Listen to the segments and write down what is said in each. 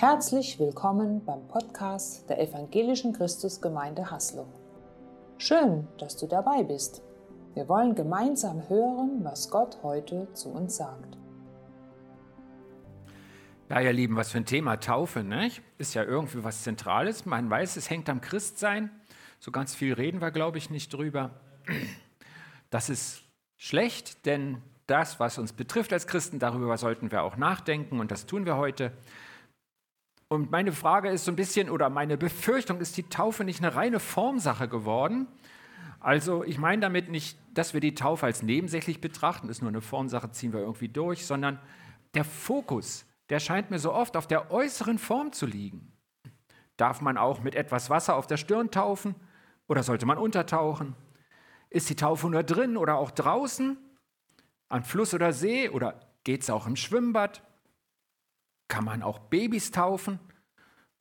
Herzlich willkommen beim Podcast der Evangelischen Christusgemeinde Haslo. Schön, dass du dabei bist. Wir wollen gemeinsam hören, was Gott heute zu uns sagt. Ja, ihr Lieben, was für ein Thema Taufe, ne? Ist ja irgendwie was Zentrales. Man weiß, es hängt am Christsein. So ganz viel reden wir, glaube ich, nicht drüber. Das ist schlecht, denn das, was uns betrifft als Christen, darüber sollten wir auch nachdenken und das tun wir heute. Und meine Frage ist so ein bisschen, oder meine Befürchtung, ist die Taufe nicht eine reine Formsache geworden? Also ich meine damit nicht, dass wir die Taufe als nebensächlich betrachten, ist nur eine Formsache, ziehen wir irgendwie durch, sondern der Fokus, der scheint mir so oft auf der äußeren Form zu liegen. Darf man auch mit etwas Wasser auf der Stirn taufen oder sollte man untertauchen? Ist die Taufe nur drin oder auch draußen? An Fluss oder See oder geht es auch im Schwimmbad? Kann man auch Babys taufen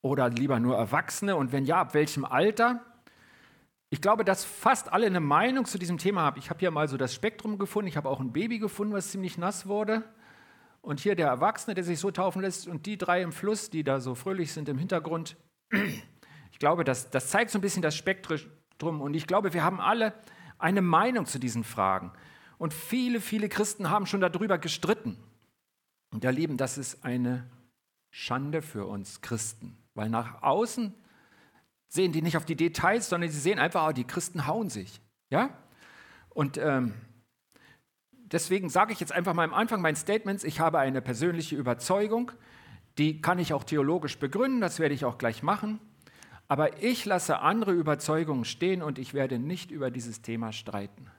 oder lieber nur Erwachsene? Und wenn ja, ab welchem Alter? Ich glaube, dass fast alle eine Meinung zu diesem Thema haben. Ich habe hier mal so das Spektrum gefunden. Ich habe auch ein Baby gefunden, was ziemlich nass wurde. Und hier der Erwachsene, der sich so taufen lässt. Und die drei im Fluss, die da so fröhlich sind im Hintergrund. Ich glaube, das, das zeigt so ein bisschen das Spektrum. Und ich glaube, wir haben alle eine Meinung zu diesen Fragen. Und viele, viele Christen haben schon darüber gestritten. Und ihr Lieben, das ist eine Schande für uns Christen, weil nach außen sehen die nicht auf die Details, sondern sie sehen einfach, oh, die Christen hauen sich. Ja? Und ähm, deswegen sage ich jetzt einfach mal am Anfang meines Statements, ich habe eine persönliche Überzeugung, die kann ich auch theologisch begründen, das werde ich auch gleich machen. Aber ich lasse andere Überzeugungen stehen und ich werde nicht über dieses Thema streiten.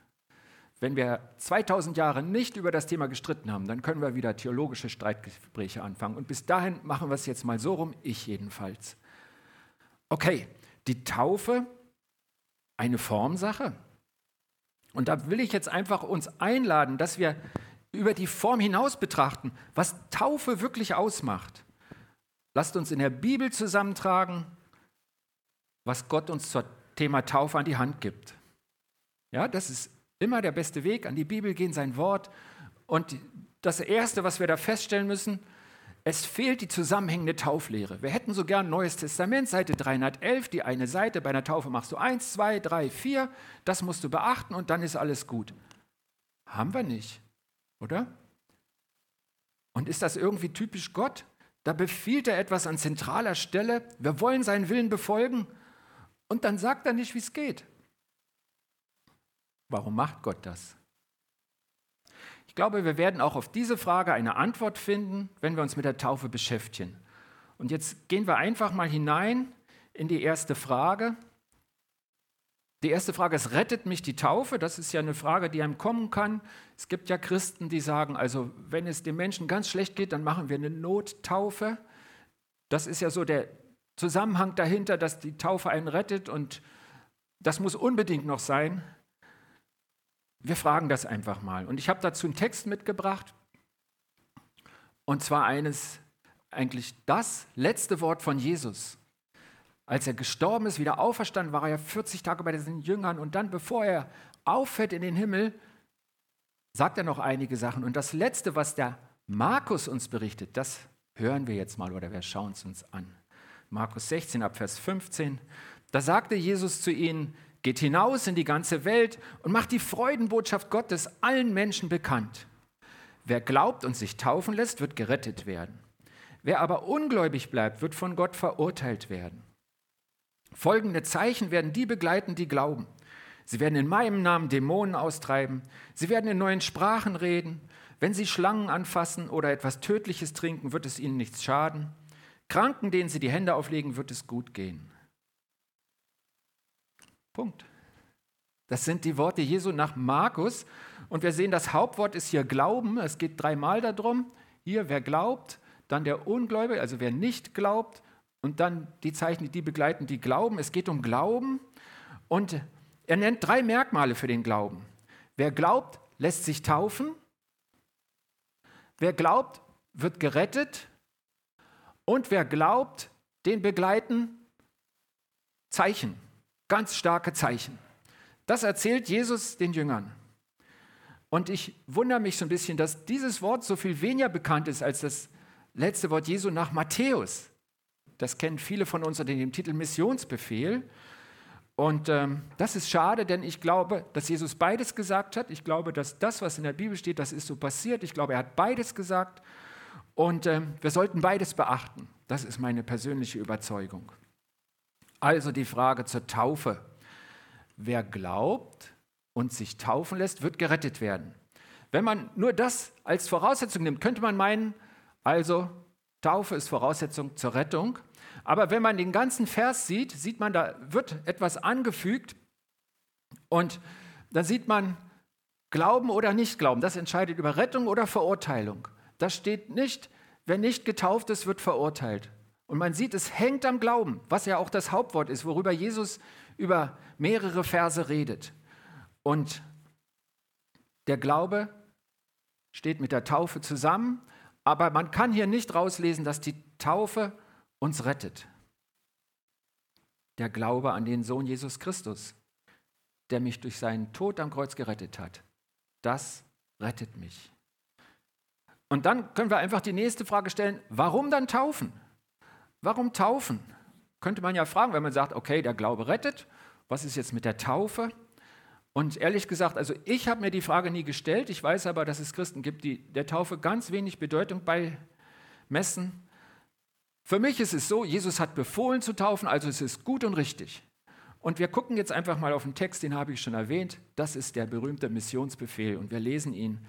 Wenn wir 2000 Jahre nicht über das Thema gestritten haben, dann können wir wieder theologische Streitgespräche anfangen. Und bis dahin machen wir es jetzt mal so rum, ich jedenfalls. Okay, die Taufe, eine Formsache. Und da will ich jetzt einfach uns einladen, dass wir über die Form hinaus betrachten, was Taufe wirklich ausmacht. Lasst uns in der Bibel zusammentragen, was Gott uns zum Thema Taufe an die Hand gibt. Ja, das ist Immer der beste Weg, an die Bibel gehen, sein Wort. Und das Erste, was wir da feststellen müssen, es fehlt die zusammenhängende Tauflehre. Wir hätten so gern Neues Testament, Seite 311, die eine Seite. Bei einer Taufe machst du eins, zwei, drei, vier. Das musst du beachten und dann ist alles gut. Haben wir nicht, oder? Und ist das irgendwie typisch Gott? Da befiehlt er etwas an zentraler Stelle. Wir wollen seinen Willen befolgen. Und dann sagt er nicht, wie es geht. Warum macht Gott das? Ich glaube, wir werden auch auf diese Frage eine Antwort finden, wenn wir uns mit der Taufe beschäftigen. Und jetzt gehen wir einfach mal hinein in die erste Frage. Die erste Frage ist, rettet mich die Taufe? Das ist ja eine Frage, die einem kommen kann. Es gibt ja Christen, die sagen, also wenn es dem Menschen ganz schlecht geht, dann machen wir eine Nottaufe. Das ist ja so der Zusammenhang dahinter, dass die Taufe einen rettet und das muss unbedingt noch sein. Wir fragen das einfach mal. Und ich habe dazu einen Text mitgebracht. Und zwar eines, eigentlich das letzte Wort von Jesus. Als er gestorben ist, wieder auferstanden, war er ja 40 Tage bei den Jüngern. Und dann, bevor er auffährt in den Himmel, sagt er noch einige Sachen. Und das letzte, was der Markus uns berichtet, das hören wir jetzt mal oder wir schauen es uns an. Markus 16 ab Vers 15. Da sagte Jesus zu ihnen, Geht hinaus in die ganze Welt und macht die Freudenbotschaft Gottes allen Menschen bekannt. Wer glaubt und sich taufen lässt, wird gerettet werden. Wer aber ungläubig bleibt, wird von Gott verurteilt werden. Folgende Zeichen werden die begleiten, die glauben. Sie werden in meinem Namen Dämonen austreiben. Sie werden in neuen Sprachen reden. Wenn sie Schlangen anfassen oder etwas Tödliches trinken, wird es ihnen nichts schaden. Kranken, denen sie die Hände auflegen, wird es gut gehen. Punkt. Das sind die Worte Jesu nach Markus. Und wir sehen, das Hauptwort ist hier Glauben. Es geht dreimal darum. Hier, wer glaubt, dann der Ungläubige, also wer nicht glaubt. Und dann die Zeichen, die begleiten, die glauben. Es geht um Glauben. Und er nennt drei Merkmale für den Glauben. Wer glaubt, lässt sich taufen. Wer glaubt, wird gerettet. Und wer glaubt, den begleiten Zeichen. Ganz starke Zeichen. Das erzählt Jesus den Jüngern. Und ich wundere mich so ein bisschen, dass dieses Wort so viel weniger bekannt ist als das letzte Wort Jesu nach Matthäus. Das kennen viele von uns unter dem Titel Missionsbefehl. Und ähm, das ist schade, denn ich glaube, dass Jesus beides gesagt hat. Ich glaube, dass das, was in der Bibel steht, das ist so passiert. Ich glaube, er hat beides gesagt. Und ähm, wir sollten beides beachten. Das ist meine persönliche Überzeugung. Also die Frage zur Taufe. Wer glaubt und sich taufen lässt, wird gerettet werden. Wenn man nur das als Voraussetzung nimmt, könnte man meinen, also Taufe ist Voraussetzung zur Rettung. Aber wenn man den ganzen Vers sieht, sieht man, da wird etwas angefügt und dann sieht man, Glauben oder nicht Glauben, das entscheidet über Rettung oder Verurteilung. Da steht nicht, wer nicht getauft ist, wird verurteilt. Und man sieht, es hängt am Glauben, was ja auch das Hauptwort ist, worüber Jesus über mehrere Verse redet. Und der Glaube steht mit der Taufe zusammen, aber man kann hier nicht rauslesen, dass die Taufe uns rettet. Der Glaube an den Sohn Jesus Christus, der mich durch seinen Tod am Kreuz gerettet hat, das rettet mich. Und dann können wir einfach die nächste Frage stellen, warum dann taufen? Warum taufen? Könnte man ja fragen, wenn man sagt, okay, der Glaube rettet, was ist jetzt mit der Taufe? Und ehrlich gesagt, also ich habe mir die Frage nie gestellt. Ich weiß aber, dass es Christen gibt, die der Taufe ganz wenig Bedeutung beimessen. Für mich ist es so, Jesus hat befohlen zu taufen, also es ist gut und richtig. Und wir gucken jetzt einfach mal auf den Text, den habe ich schon erwähnt. Das ist der berühmte Missionsbefehl und wir lesen ihn.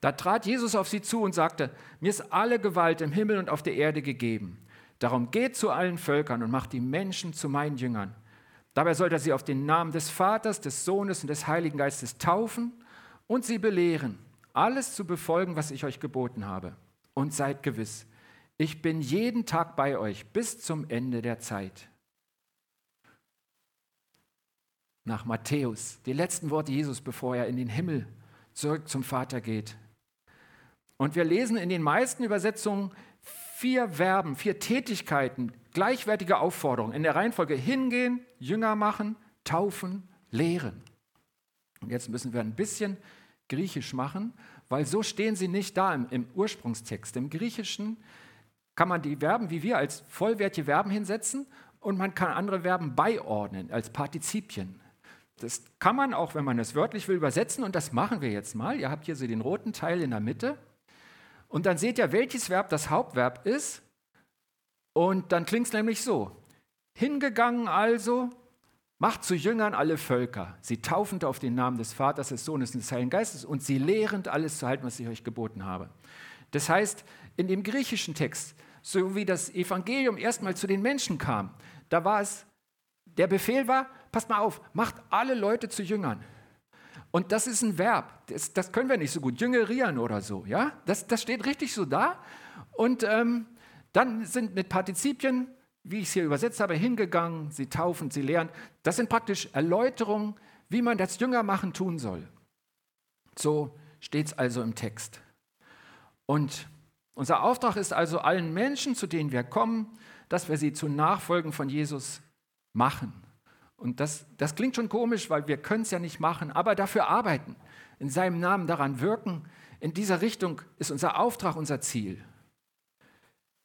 Da trat Jesus auf sie zu und sagte, mir ist alle Gewalt im Himmel und auf der Erde gegeben. Darum geht zu allen Völkern und macht die Menschen zu meinen Jüngern. Dabei sollt er sie auf den Namen des Vaters, des Sohnes und des Heiligen Geistes taufen und sie belehren, alles zu befolgen, was ich euch geboten habe. Und seid gewiss, ich bin jeden Tag bei euch bis zum Ende der Zeit. Nach Matthäus, die letzten Worte Jesus, bevor er in den Himmel zurück zum Vater geht. Und wir lesen in den meisten Übersetzungen vier Verben, vier Tätigkeiten, gleichwertige Aufforderungen in der Reihenfolge hingehen, Jünger machen, taufen, lehren. Und jetzt müssen wir ein bisschen Griechisch machen, weil so stehen sie nicht da im, im Ursprungstext. Im Griechischen kann man die Verben wie wir als vollwertige Verben hinsetzen und man kann andere Verben beiordnen als Partizipien. Das kann man auch, wenn man es wörtlich will, übersetzen und das machen wir jetzt mal. Ihr habt hier so den roten Teil in der Mitte. Und dann seht ihr, welches Verb das Hauptverb ist. Und dann klingt es nämlich so. Hingegangen also, macht zu Jüngern alle Völker, sie taufend auf den Namen des Vaters, des Sohnes und des Heiligen Geistes und sie lehrend alles zu halten, was ich euch geboten habe. Das heißt, in dem griechischen Text, so wie das Evangelium erstmal zu den Menschen kam, da war es, der Befehl war, passt mal auf, macht alle Leute zu Jüngern. Und das ist ein Verb, das, das können wir nicht so gut, jüngerieren oder so. Ja? Das, das steht richtig so da. Und ähm, dann sind mit Partizipien, wie ich es hier übersetzt habe, hingegangen, sie taufen, sie lehren. Das sind praktisch Erläuterungen, wie man das Jüngermachen tun soll. So steht es also im Text. Und unser Auftrag ist also allen Menschen, zu denen wir kommen, dass wir sie zu Nachfolgen von Jesus machen. Und das, das klingt schon komisch, weil wir können es ja nicht machen, aber dafür arbeiten, in seinem Namen daran wirken. In dieser Richtung ist unser Auftrag, unser Ziel.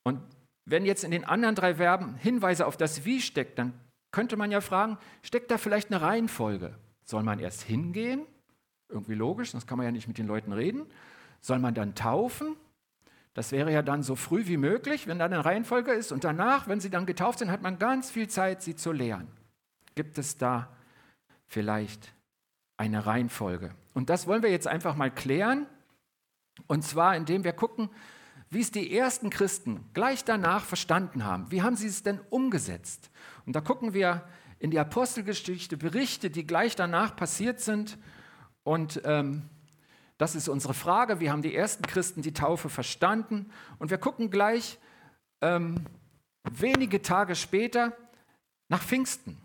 Und wenn jetzt in den anderen drei Verben Hinweise auf das Wie steckt, dann könnte man ja fragen, steckt da vielleicht eine Reihenfolge? Soll man erst hingehen? Irgendwie logisch, sonst kann man ja nicht mit den Leuten reden. Soll man dann taufen? Das wäre ja dann so früh wie möglich, wenn da eine Reihenfolge ist. Und danach, wenn sie dann getauft sind, hat man ganz viel Zeit, sie zu lehren. Gibt es da vielleicht eine Reihenfolge? Und das wollen wir jetzt einfach mal klären. Und zwar, indem wir gucken, wie es die ersten Christen gleich danach verstanden haben. Wie haben sie es denn umgesetzt? Und da gucken wir in die Apostelgeschichte Berichte, die gleich danach passiert sind. Und ähm, das ist unsere Frage. Wie haben die ersten Christen die Taufe verstanden? Und wir gucken gleich ähm, wenige Tage später nach Pfingsten.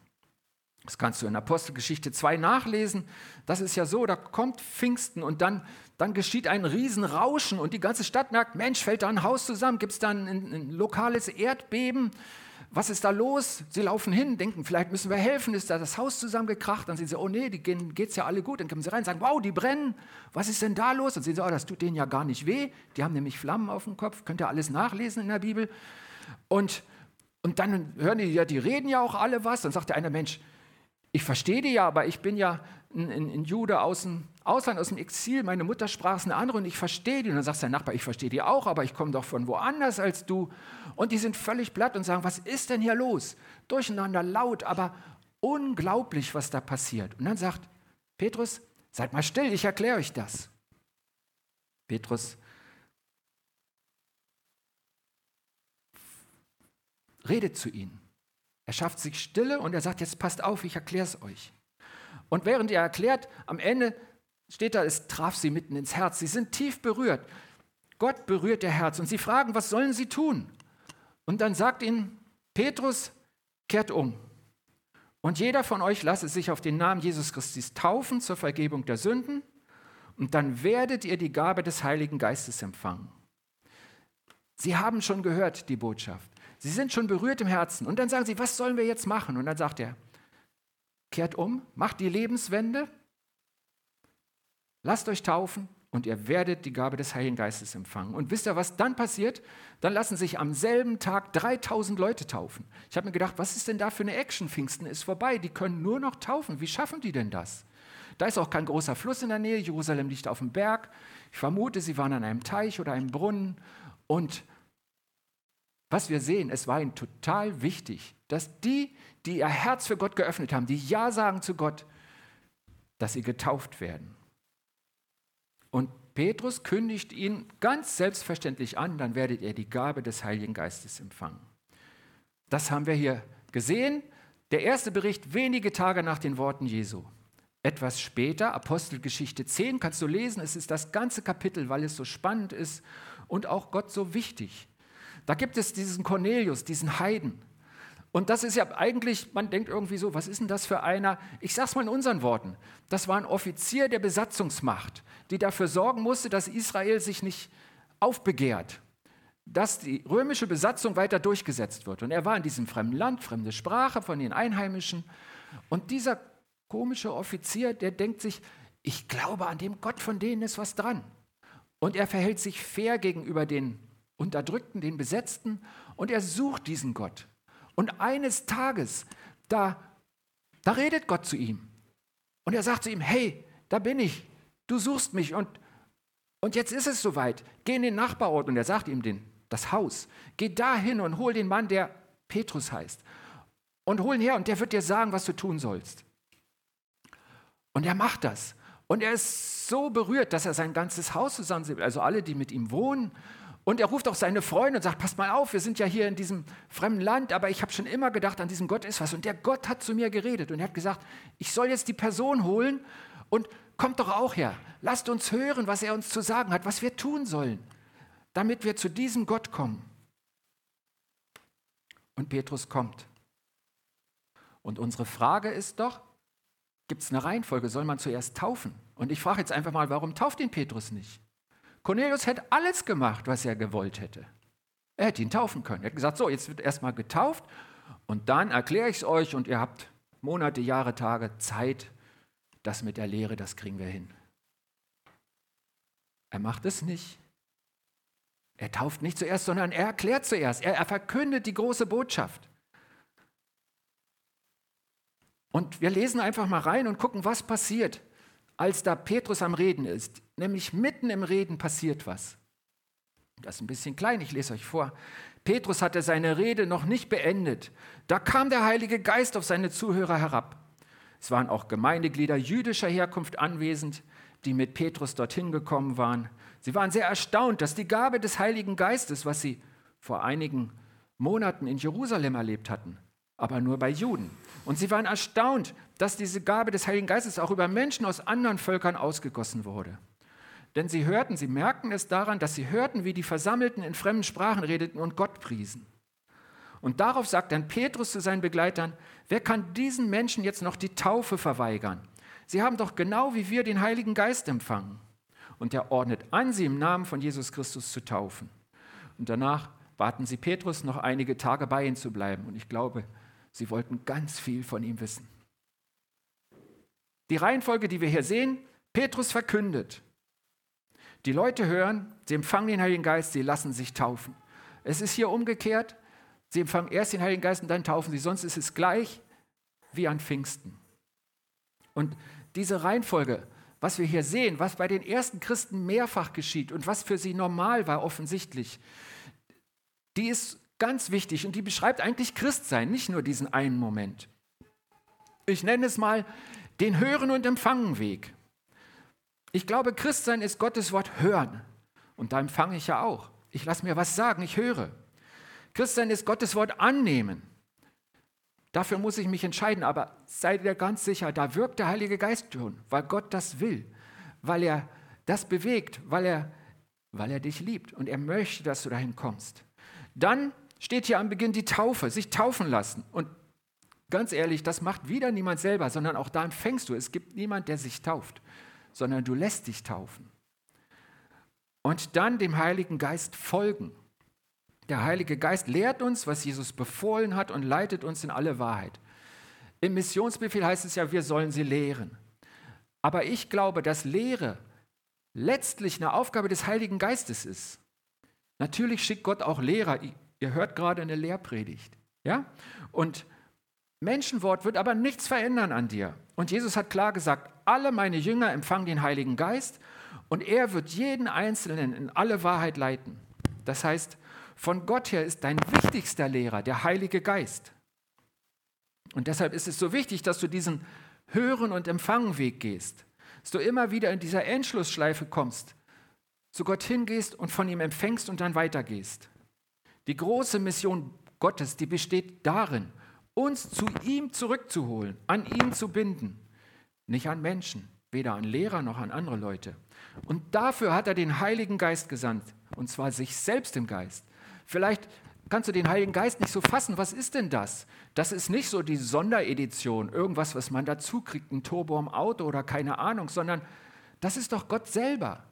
Das kannst du in Apostelgeschichte 2 nachlesen. Das ist ja so, da kommt Pfingsten und dann, dann geschieht ein Riesenrauschen und die ganze Stadt merkt, Mensch, fällt da ein Haus zusammen, gibt es da ein, ein, lokales Erdbeben? Was ist da los? Sie laufen hin, denken, vielleicht müssen wir helfen, ist da das Haus zusammengekracht? Dann sehen sie, oh nee, die geht es ja alle gut. Dann kommen sie rein und sagen, wow, die brennen, was ist denn da los? Dann sehen sie, oh, das tut denen ja gar nicht weh, die haben nämlich Flammen auf dem Kopf, könnt ihr alles nachlesen in der Bibel. Und Und dann hören die ja, die reden ja auch alle was. Dann sagt der eine Mensch, ich verstehe die ja, aber ich bin ja ein, ein, ein Jude aus dem Ausland, aus dem Exil. Meine Muttersprache ist eine andere und ich verstehe die. Und dann sagt der Nachbar, ich verstehe die auch, aber ich komme doch von woanders als du. Und die sind völlig platt und sagen, was ist denn hier los? Durcheinander, laut, aber unglaublich, was da passiert. Und dann sagt Petrus, seid mal still, ich erkläre euch das. Petrus redet zu ihnen. Er schafft sich Stille und er sagt, jetzt passt auf, ich erkläre es euch. Und während er erklärt, am Ende steht da, es traf sie mitten ins Herz. Sie sind tief berührt. Gott berührt ihr Herz und sie fragen, was sollen sie tun? Und dann sagt ihnen Petrus, kehrt um. Und jeder von euch lasse sich auf den Namen Jesus Christus taufen zur Vergebung der Sünden und dann werdet ihr die Gabe des Heiligen Geistes empfangen. Sie haben schon gehört die Botschaft. Sie sind schon berührt im Herzen. Und dann sagen sie, was sollen wir jetzt machen? Und dann sagt er, kehrt um, macht die Lebenswende, lasst euch taufen und ihr werdet die Gabe des Heiligen Geistes empfangen. Und wisst ihr, was dann passiert? Dann lassen sich am selben Tag 3000 Leute taufen. Ich habe mir gedacht, was ist denn da für eine Action? Pfingsten ist vorbei, die können nur noch taufen. Wie schaffen die denn das? Da ist auch kein großer Fluss in der Nähe, Jerusalem liegt auf dem Berg. Ich vermute, sie waren an einem Teich oder einem Brunnen und was wir sehen, es war ihnen total wichtig, dass die, die ihr Herz für Gott geöffnet haben, die Ja sagen zu Gott, dass sie getauft werden. Und Petrus kündigt ihnen ganz selbstverständlich an, dann werdet ihr die Gabe des Heiligen Geistes empfangen. Das haben wir hier gesehen. Der erste Bericht wenige Tage nach den Worten Jesu. Etwas später, Apostelgeschichte 10, kannst du lesen, es ist das ganze Kapitel, weil es so spannend ist und auch Gott so wichtig. Da gibt es diesen Cornelius, diesen Heiden. Und das ist ja eigentlich, man denkt irgendwie so, was ist denn das für einer? Ich sage es mal in unseren Worten. Das war ein Offizier der Besatzungsmacht, die dafür sorgen musste, dass Israel sich nicht aufbegehrt, dass die römische Besatzung weiter durchgesetzt wird. Und er war in diesem fremden Land, fremde Sprache von den Einheimischen. Und dieser komische Offizier, der denkt sich, ich glaube, an dem Gott von denen ist was dran. Und er verhält sich fair gegenüber den Unterdrückten, den Besetzten, und er sucht diesen Gott. Und eines Tages, da, da redet Gott zu ihm. Und er sagt zu ihm, hey, da bin ich, du suchst mich und, und jetzt ist es soweit. Geh in den Nachbarort und er sagt ihm den, das Haus. Geh dahin und hol den Mann, der Petrus heißt. Und hol ihn her und der wird dir sagen, was du tun sollst. Und er macht das. Und er ist so berührt, dass er sein ganzes Haus zusammensieht, also alle, die mit ihm wohnen und er ruft auch seine Freunde und sagt, passt mal auf, wir sind ja hier in diesem fremden Land, aber ich habe schon immer gedacht, an diesem Gott ist was. Und der Gott hat zu mir geredet und er hat gesagt, ich soll jetzt die Person holen und kommt doch auch her. Lasst uns hören, was er uns zu sagen hat, was wir tun sollen, damit wir zu diesem Gott kommen. Und Petrus kommt. Und unsere Frage ist doch, gibt es eine Reihenfolge? Soll man zuerst taufen? Und ich frage jetzt einfach mal, warum tauft ihn Petrus nicht? Cornelius hätte alles gemacht, was er gewollt hätte. Er hätte ihn taufen können. Er hätte gesagt, so, jetzt wird erstmal getauft und dann erkläre ich es euch und ihr habt Monate, Jahre, Tage Zeit. Das mit der Lehre, das kriegen wir hin. Er macht es nicht. Er tauft nicht zuerst, sondern er erklärt zuerst. Er, er verkündet die große Botschaft. Und wir lesen einfach mal rein und gucken, was passiert als da Petrus am Reden ist, nämlich mitten im Reden passiert was. Das ist ein bisschen klein, ich lese euch vor. Petrus hatte seine Rede noch nicht beendet. Da kam der Heilige Geist auf seine Zuhörer herab. Es waren auch Gemeindeglieder jüdischer Herkunft anwesend, die mit Petrus dorthin gekommen waren. Sie waren sehr erstaunt, dass die Gabe des Heiligen Geistes, was sie vor einigen Monaten in Jerusalem erlebt hatten, aber nur bei Juden. Und sie waren erstaunt, dass diese Gabe des Heiligen Geistes auch über Menschen aus anderen Völkern ausgegossen wurde. Denn sie hörten, sie merkten es daran, dass sie hörten, wie die Versammelten in fremden Sprachen redeten und Gott priesen. Und darauf sagt dann Petrus zu seinen Begleitern, wer kann diesen Menschen jetzt noch die Taufe verweigern? Sie haben doch genau wie wir den Heiligen Geist empfangen. Und er ordnet an, sie im Namen von Jesus Christus zu taufen. Und danach baten sie Petrus, noch einige Tage bei ihnen zu bleiben. Und ich glaube, Sie wollten ganz viel von ihm wissen. Die Reihenfolge, die wir hier sehen, Petrus verkündet. Die Leute hören, sie empfangen den Heiligen Geist, sie lassen sich taufen. Es ist hier umgekehrt. Sie empfangen erst den Heiligen Geist und dann taufen sie, sonst ist es gleich wie an Pfingsten. Und diese Reihenfolge, was wir hier sehen, was bei den ersten Christen mehrfach geschieht und was für sie normal war offensichtlich, die ist ganz wichtig und die beschreibt eigentlich Christsein, nicht nur diesen einen Moment. Ich nenne es mal den Hören und Empfangen Weg. Ich glaube, Christsein ist Gottes Wort hören. Und da empfange ich ja auch. Ich lasse mir was sagen, ich höre. Christsein ist Gottes Wort annehmen. Dafür muss ich mich entscheiden, aber seid ihr ganz sicher, da wirkt der Heilige Geist schon, weil Gott das will, weil er das bewegt, weil er, weil er dich liebt und er möchte, dass du dahin kommst. Dann steht hier am Beginn die Taufe, sich taufen lassen. Und ganz ehrlich, das macht wieder niemand selber, sondern auch da empfängst du. Es gibt niemand, der sich tauft, sondern du lässt dich taufen. Und dann dem Heiligen Geist folgen. Der Heilige Geist lehrt uns, was Jesus befohlen hat und leitet uns in alle Wahrheit. Im Missionsbefehl heißt es ja, wir sollen sie lehren. Aber ich glaube, dass Lehre letztlich eine Aufgabe des Heiligen Geistes ist. Natürlich schickt Gott auch Lehrer. Ihr hört gerade eine Lehrpredigt. Ja? Und Menschenwort wird aber nichts verändern an dir. Und Jesus hat klar gesagt, alle meine Jünger empfangen den Heiligen Geist und er wird jeden Einzelnen in alle Wahrheit leiten. Das heißt, von Gott her ist dein wichtigster Lehrer der Heilige Geist. Und deshalb ist es so wichtig, dass du diesen Hören- und Empfangenweg gehst, dass du immer wieder in dieser Endschlussschleife kommst, zu Gott hingehst und von ihm empfängst und dann weitergehst. Die große Mission Gottes, die besteht darin, uns zu ihm zurückzuholen, an ihn zu binden, nicht an Menschen, weder an Lehrer noch an andere Leute. Und dafür hat er den Heiligen Geist gesandt, und zwar sich selbst im Geist. Vielleicht kannst du den Heiligen Geist nicht so fassen. Was ist denn das? Das ist nicht so die Sonderedition, irgendwas, was man dazu kriegt, ein Turbo am Auto oder keine Ahnung, sondern das ist doch Gott selber.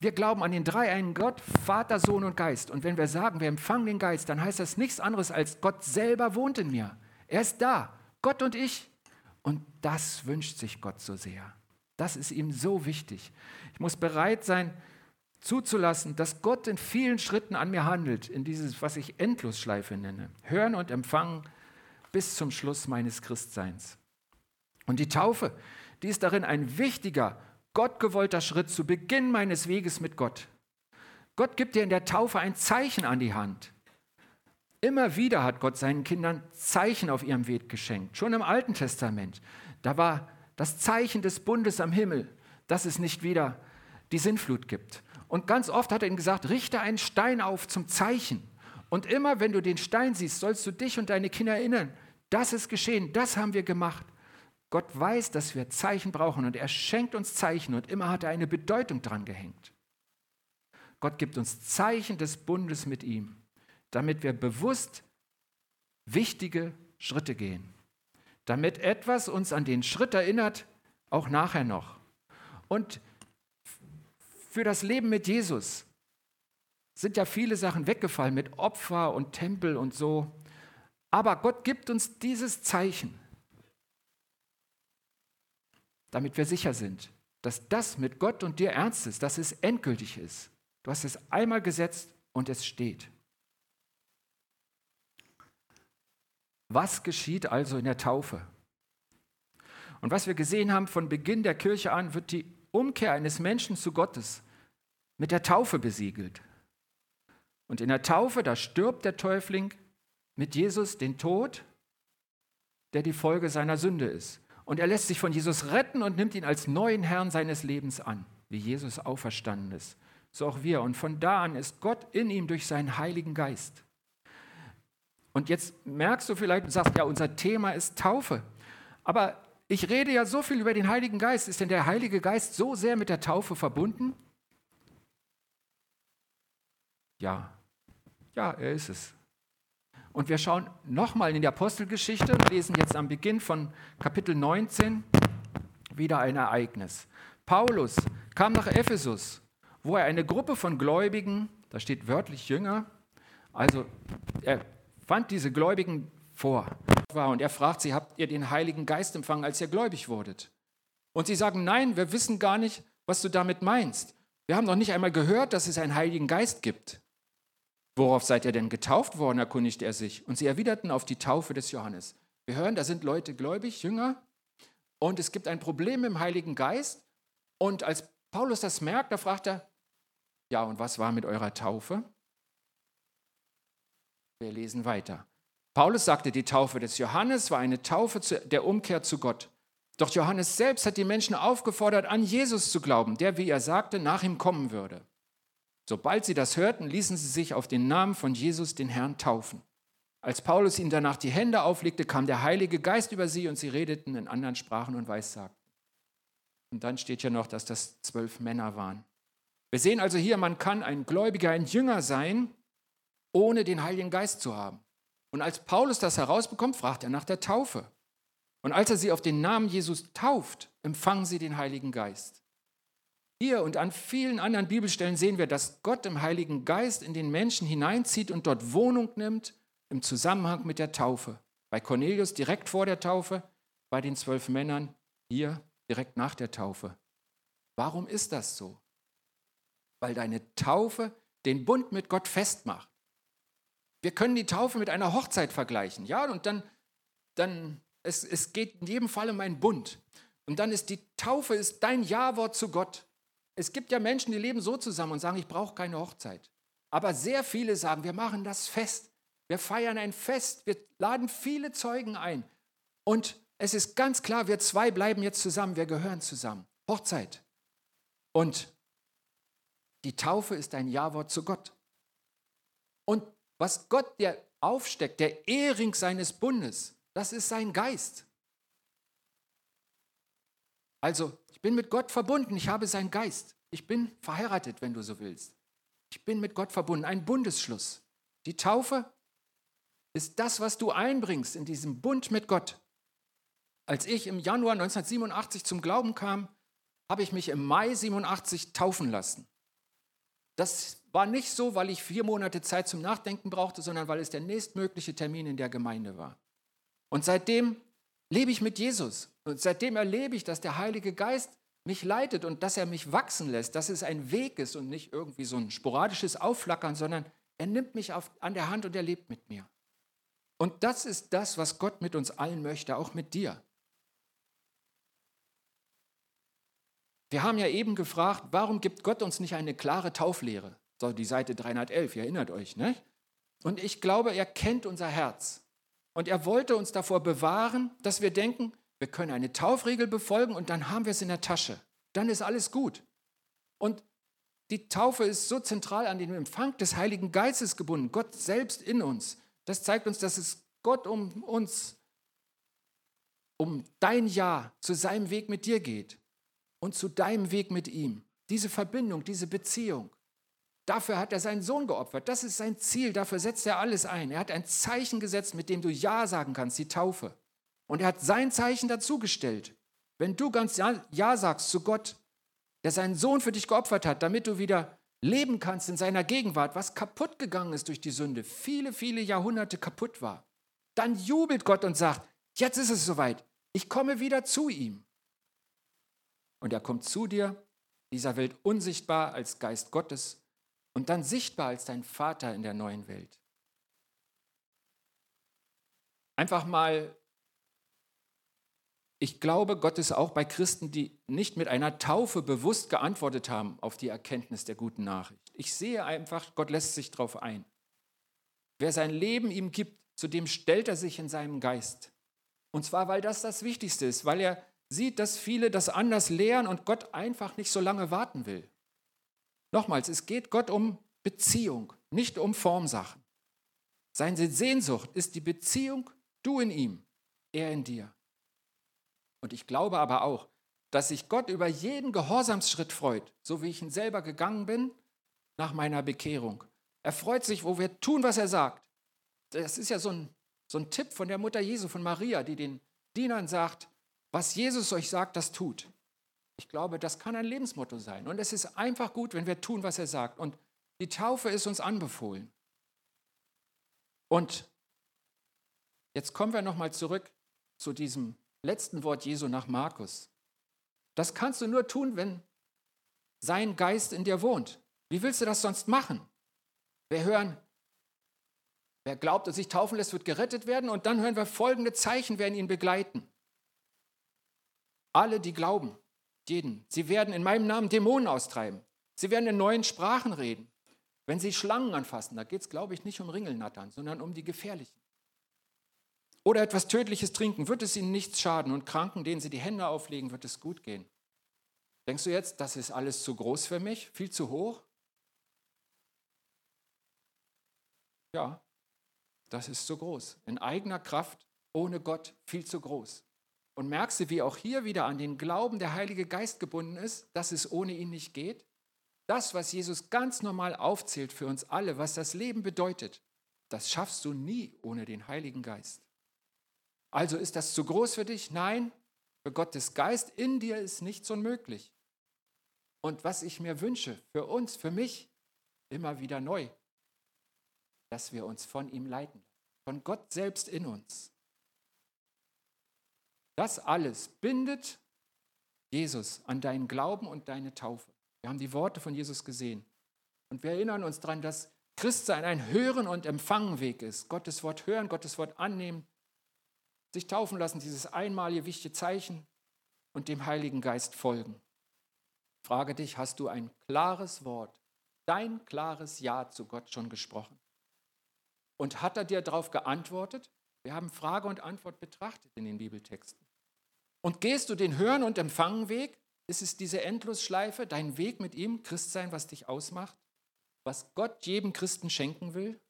Wir glauben an den dreieinen Gott, Vater, Sohn und Geist. Und wenn wir sagen, wir empfangen den Geist, dann heißt das nichts anderes als Gott selber wohnt in mir. Er ist da, Gott und ich. Und das wünscht sich Gott so sehr. Das ist ihm so wichtig. Ich muss bereit sein, zuzulassen, dass Gott in vielen Schritten an mir handelt, in dieses, was ich Endlosschleife nenne. Hören und empfangen bis zum Schluss meines Christseins. Und die Taufe, die ist darin ein wichtiger, gottgewollter Schritt zu Beginn meines Weges mit Gott. Gott gibt dir in der Taufe ein Zeichen an die Hand. Immer wieder hat Gott seinen Kindern Zeichen auf ihrem Weg geschenkt. Schon im Alten Testament. Da war das Zeichen des Bundes am Himmel, dass es nicht wieder die Sinnflut gibt. Und ganz oft hat er ihnen gesagt, richte einen Stein auf zum Zeichen. Und immer wenn du den Stein siehst, sollst du dich und deine Kinder erinnern, das ist geschehen, das haben wir gemacht. Gott weiß, dass wir Zeichen brauchen und er schenkt uns Zeichen und immer hat er eine Bedeutung dran gehängt. Gott gibt uns Zeichen des Bundes mit ihm, damit wir bewusst wichtige Schritte gehen, damit etwas uns an den Schritt erinnert, auch nachher noch. Und für das Leben mit Jesus sind ja viele Sachen weggefallen mit Opfer und Tempel und so. Aber Gott gibt uns dieses Zeichen, damit wir sicher sind, dass das mit Gott und dir ernst ist, dass es endgültig ist. Du hast es einmal gesetzt und es steht. Was geschieht also in der Taufe? Und was wir gesehen haben von Beginn der Kirche an, wird die Umkehr eines Menschen zu Gottes mit der Taufe besiegelt. Und in der Taufe, da stirbt der Täufling mit Jesus den Tod, der die Folge seiner Sünde ist. Und er lässt sich von Jesus retten und nimmt ihn als neuen Herrn seines Lebens an, wie Jesus auferstanden ist. So auch wir. Und von da an ist Gott in ihm durch seinen Heiligen Geist. Und jetzt merkst du vielleicht und sagst, ja, unser Thema ist Taufe. Aber ich rede ja so viel über den Heiligen Geist. Ist denn der Heilige Geist so sehr mit der Taufe verbunden? Ja, ja, er ist es. Und wir schauen nochmal in die Apostelgeschichte und lesen jetzt am Beginn von Kapitel 19 wieder ein Ereignis. Paulus kam nach Ephesus, wo er eine Gruppe von Gläubigen, da steht wörtlich Jünger, also er fand diese Gläubigen vor und er fragt sie, habt ihr den Heiligen Geist empfangen, als ihr gläubig wurdet? Und sie sagen, nein, wir wissen gar nicht, was du damit meinst. Wir haben noch nicht einmal gehört, dass es einen Heiligen Geist gibt. Worauf seid ihr denn getauft worden? erkundigte er sich. Und sie erwiderten auf die Taufe des Johannes. Wir hören, da sind Leute gläubig, Jünger, und es gibt ein Problem im Heiligen Geist. Und als Paulus das merkt, da fragt er, ja, und was war mit eurer Taufe? Wir lesen weiter. Paulus sagte, die Taufe des Johannes war eine Taufe der Umkehr zu Gott. Doch Johannes selbst hat die Menschen aufgefordert, an Jesus zu glauben, der, wie er sagte, nach ihm kommen würde. Sobald sie das hörten, ließen sie sich auf den Namen von Jesus, den Herrn, taufen. Als Paulus ihnen danach die Hände auflegte, kam der Heilige Geist über sie und sie redeten in anderen Sprachen und weissagten. Und dann steht ja noch, dass das zwölf Männer waren. Wir sehen also hier, man kann ein Gläubiger, ein Jünger sein, ohne den Heiligen Geist zu haben. Und als Paulus das herausbekommt, fragt er nach der Taufe. Und als er sie auf den Namen Jesus tauft, empfangen sie den Heiligen Geist. Hier und an vielen anderen Bibelstellen sehen wir, dass Gott im Heiligen Geist in den Menschen hineinzieht und dort Wohnung nimmt im Zusammenhang mit der Taufe. Bei Cornelius direkt vor der Taufe, bei den zwölf Männern hier direkt nach der Taufe. Warum ist das so? Weil deine Taufe den Bund mit Gott festmacht. Wir können die Taufe mit einer Hochzeit vergleichen, ja, und dann, dann es, es geht in jedem Fall um einen Bund. Und dann ist die Taufe ist dein Ja-Wort zu Gott. Es gibt ja Menschen, die leben so zusammen und sagen, ich brauche keine Hochzeit. Aber sehr viele sagen, wir machen das fest. Wir feiern ein Fest. Wir laden viele Zeugen ein. Und es ist ganz klar, wir zwei bleiben jetzt zusammen. Wir gehören zusammen. Hochzeit. Und die Taufe ist ein Ja-Wort zu Gott. Und was Gott dir aufsteckt, der Ehering seines Bundes, das ist sein Geist. Also, ich bin mit Gott verbunden, ich habe seinen Geist. Ich bin verheiratet, wenn du so willst. Ich bin mit Gott verbunden, ein Bundesschluss. Die Taufe ist das, was du einbringst in diesem Bund mit Gott. Als ich im Januar 1987 zum Glauben kam, habe ich mich im Mai 87 taufen lassen. Das war nicht so, weil ich vier Monate Zeit zum Nachdenken brauchte, sondern weil es der nächstmögliche Termin in der Gemeinde war. Und seitdem lebe ich mit Jesus. Und seitdem erlebe ich, dass der Heilige Geist mich leitet und dass er mich wachsen lässt, dass es ein Weg ist und nicht irgendwie so ein sporadisches Aufflackern, sondern er nimmt mich auf, an der Hand und er lebt mit mir. Und das ist das, was Gott mit uns allen möchte, auch mit dir. Wir haben ja eben gefragt, warum gibt Gott uns nicht eine klare Tauflehre? So die Seite 311, ihr erinnert euch, ne? Und ich glaube, er kennt unser Herz. Und er wollte uns davor bewahren, dass wir denken, wir können eine Taufregel befolgen und dann haben wir es in der Tasche. Dann ist alles gut. Und die Taufe ist so zentral an den Empfang des Heiligen Geistes gebunden, Gott selbst in uns. Das zeigt uns, dass es Gott um uns, um dein Ja zu seinem Weg mit dir geht und zu deinem Weg mit ihm. Diese Verbindung, diese Beziehung. Dafür hat er seinen Sohn geopfert. Das ist sein Ziel. Dafür setzt er alles ein. Er hat ein Zeichen gesetzt, mit dem du Ja sagen kannst, die Taufe. Und er hat sein Zeichen dazugestellt. Wenn du ganz ja, ja sagst zu Gott, der seinen Sohn für dich geopfert hat, damit du wieder leben kannst in seiner Gegenwart, was kaputt gegangen ist durch die Sünde, viele, viele Jahrhunderte kaputt war, dann jubelt Gott und sagt, jetzt ist es soweit, ich komme wieder zu ihm. Und er kommt zu dir, dieser Welt unsichtbar als Geist Gottes, und dann sichtbar als dein Vater in der neuen Welt. Einfach mal, ich glaube, Gott ist auch bei Christen, die nicht mit einer Taufe bewusst geantwortet haben auf die Erkenntnis der guten Nachricht. Ich sehe einfach, Gott lässt sich darauf ein. Wer sein Leben ihm gibt, zu dem stellt er sich in seinem Geist. Und zwar, weil das das Wichtigste ist, weil er sieht, dass viele das anders lehren und Gott einfach nicht so lange warten will. Nochmals, es geht Gott um Beziehung, nicht um Formsachen. Seine Sehnsucht ist die Beziehung, du in ihm, er in dir. Und ich glaube aber auch, dass sich Gott über jeden Gehorsamsschritt freut, so wie ich ihn selber gegangen bin nach meiner Bekehrung. Er freut sich, wo wir tun, was er sagt. Das ist ja so ein, so ein Tipp von der Mutter Jesu, von Maria, die den Dienern sagt, was Jesus euch sagt, das tut. Ich glaube, das kann ein Lebensmotto sein. Und es ist einfach gut, wenn wir tun, was er sagt. Und die Taufe ist uns anbefohlen. Und jetzt kommen wir nochmal zurück zu diesem letzten Wort Jesu nach Markus. Das kannst du nur tun, wenn sein Geist in dir wohnt. Wie willst du das sonst machen? Wir hören, Wer glaubt und sich taufen lässt, wird gerettet werden. Und dann hören wir folgende Zeichen werden ihn begleiten. Alle, die glauben, jeden, sie werden in meinem Namen Dämonen austreiben. Sie werden in neuen Sprachen reden. Wenn sie Schlangen anfassen, da geht es, glaube ich, nicht um Ringelnattern, sondern um die gefährlichen. Oder etwas Tödliches trinken, wird es ihnen nichts schaden. Und Kranken, denen sie die Hände auflegen, wird es gut gehen. Denkst du jetzt, das ist alles zu groß für mich? Viel zu hoch? Ja, das ist zu groß. In eigener Kraft, ohne Gott, viel zu groß. Und merkst du, wie auch hier wieder an den Glauben der Heilige Geist gebunden ist, dass es ohne ihn nicht geht? Das, was Jesus ganz normal aufzählt für uns alle, was das Leben bedeutet, das schaffst du nie ohne den Heiligen Geist. Also ist das zu groß für dich? Nein, für Gottes Geist in dir ist nichts unmöglich. Und was ich mir wünsche, für uns, für mich, immer wieder neu, dass wir uns von ihm leiten, von Gott selbst in uns. Das alles bindet Jesus an deinen Glauben und deine Taufe. Wir haben die Worte von Jesus gesehen. Und wir erinnern uns daran, dass Christsein ein Hören und Empfangen-Weg ist. Gottes Wort hören, Gottes Wort annehmen, sich taufen lassen, dieses einmalige wichtige Zeichen und dem Heiligen Geist folgen. Frage dich, hast du ein klares Wort, dein klares Ja zu Gott schon gesprochen? Und hat er dir darauf geantwortet? Wir haben Frage und Antwort betrachtet in den Bibeltexten. Und gehst du den Hören- und Empfangenweg? Ist es diese Endlosschleife, dein Weg mit ihm, Christsein, was dich ausmacht? Was Gott jedem Christen schenken will?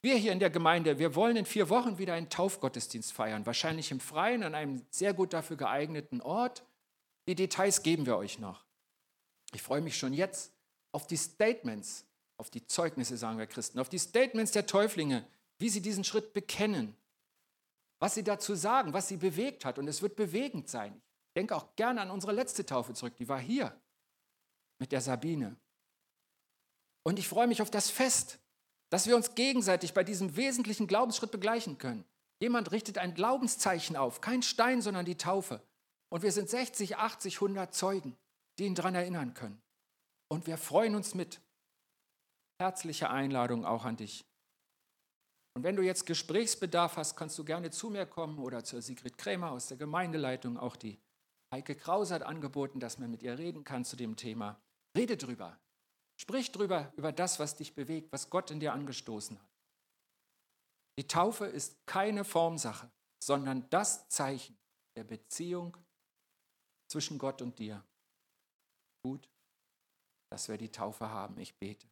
Wir hier in der Gemeinde, wir wollen in vier Wochen wieder einen Taufgottesdienst feiern, wahrscheinlich im Freien, an einem sehr gut dafür geeigneten Ort. Die Details geben wir euch noch. Ich freue mich schon jetzt auf die Statements, auf die Zeugnisse, sagen wir Christen, auf die Statements der Täuflinge, wie sie diesen Schritt bekennen, was sie dazu sagen, was sie bewegt hat. Und es wird bewegend sein. Ich denke auch gerne an unsere letzte Taufe zurück, die war hier mit der Sabine. Und ich freue mich auf das Fest, dass wir uns gegenseitig bei diesem wesentlichen Glaubensschritt begleichen können. Jemand richtet ein Glaubenszeichen auf, kein Stein, sondern die Taufe. Und wir sind 60, 80, 100 Zeugen, die ihn daran erinnern können. Und wir freuen uns mit. Herzliche Einladung auch an dich. Und wenn du jetzt Gesprächsbedarf hast, kannst du gerne zu mir kommen oder zur Sigrid Krämer aus der Gemeindeleitung. Auch die Heike Kraus hat angeboten, dass man mit ihr reden kann zu dem Thema. Rede drüber. Sprich drüber, über das, was dich bewegt, was Gott in dir angestoßen hat. Die Taufe ist keine Formsache, sondern das Zeichen der Beziehung zwischen Gott und dir. Gut, dass wir die Taufe haben. Ich bete.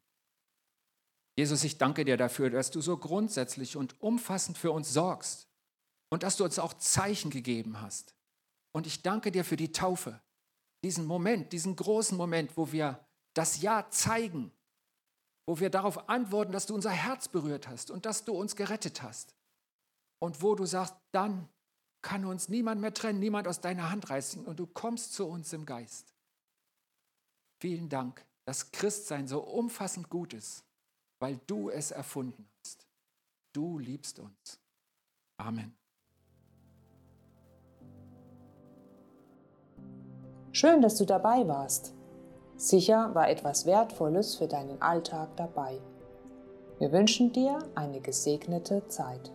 Jesus, ich danke dir dafür, dass du so grundsätzlich und umfassend für uns sorgst und dass du uns auch Zeichen gegeben hast. Und ich danke dir für die Taufe, diesen Moment, diesen großen Moment, wo wir das Ja zeigen, wo wir darauf antworten, dass du unser Herz berührt hast und dass du uns gerettet hast. Und wo du sagst, dann kann uns niemand mehr trennen, niemand aus deiner Hand reißen und du kommst zu uns im Geist. Vielen Dank, dass Christsein so umfassend gut ist, weil du es erfunden hast. Du liebst uns. Amen. Schön, dass du dabei warst. Sicher war etwas Wertvolles für deinen Alltag dabei. Wir wünschen dir eine gesegnete Zeit.